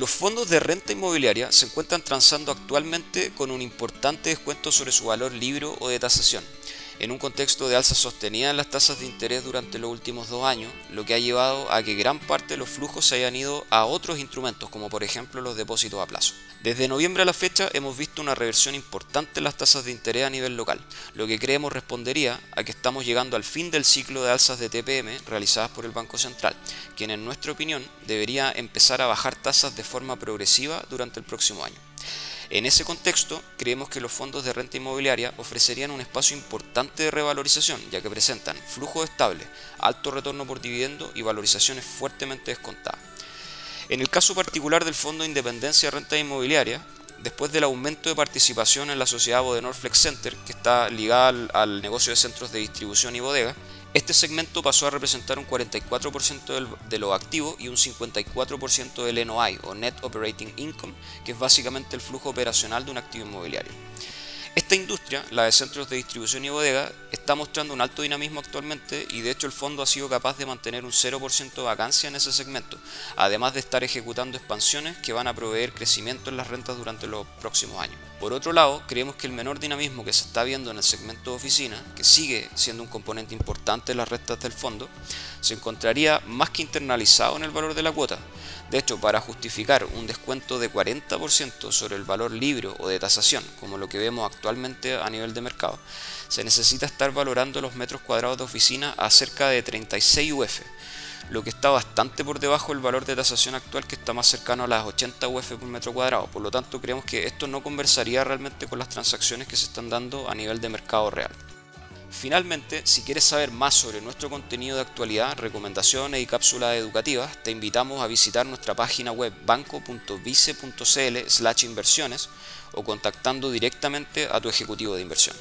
Los fondos de renta inmobiliaria se encuentran transando actualmente con un importante descuento sobre su valor libre o de tasación, en un contexto de alza sostenida en las tasas de interés durante los últimos dos años, lo que ha llevado a que gran parte de los flujos se hayan ido a otros instrumentos, como por ejemplo los depósitos a plazo. Desde noviembre a la fecha hemos visto una reversión importante en las tasas de interés a nivel local, lo que creemos respondería a que estamos llegando al fin del ciclo de alzas de TPM realizadas por el Banco Central, quien en nuestra opinión debería empezar a bajar tasas de forma progresiva durante el próximo año. En ese contexto, creemos que los fondos de renta inmobiliaria ofrecerían un espacio importante de revalorización, ya que presentan flujo estable, alto retorno por dividendo y valorizaciones fuertemente descontadas. En el caso particular del Fondo de Independencia de Renta Inmobiliaria, después del aumento de participación en la sociedad Bodenor Flex Center, que está ligada al negocio de centros de distribución y bodega, este segmento pasó a representar un 44% de los activos y un 54% del NOI o Net Operating Income, que es básicamente el flujo operacional de un activo inmobiliario. Esta industria, la de centros de distribución y bodega, está mostrando un alto dinamismo actualmente y de hecho el fondo ha sido capaz de mantener un 0% de vacancia en ese segmento, además de estar ejecutando expansiones que van a proveer crecimiento en las rentas durante los próximos años. Por otro lado, creemos que el menor dinamismo que se está viendo en el segmento de oficina, que sigue siendo un componente importante en las rentas del fondo, se encontraría más que internalizado en el valor de la cuota. De hecho, para justificar un descuento de 40% sobre el valor libre o de tasación, como lo que vemos actualmente a nivel de mercado, se necesita estar valorando los metros cuadrados de oficina a cerca de 36 UF, lo que está bastante por debajo del valor de tasación actual que está más cercano a las 80 UF por metro cuadrado. Por lo tanto, creemos que esto no conversaría realmente con las transacciones que se están dando a nivel de mercado real. Finalmente, si quieres saber más sobre nuestro contenido de actualidad, recomendaciones y cápsulas educativas, te invitamos a visitar nuestra página web banco.vice.cl/inversiones o contactando directamente a tu ejecutivo de inversión.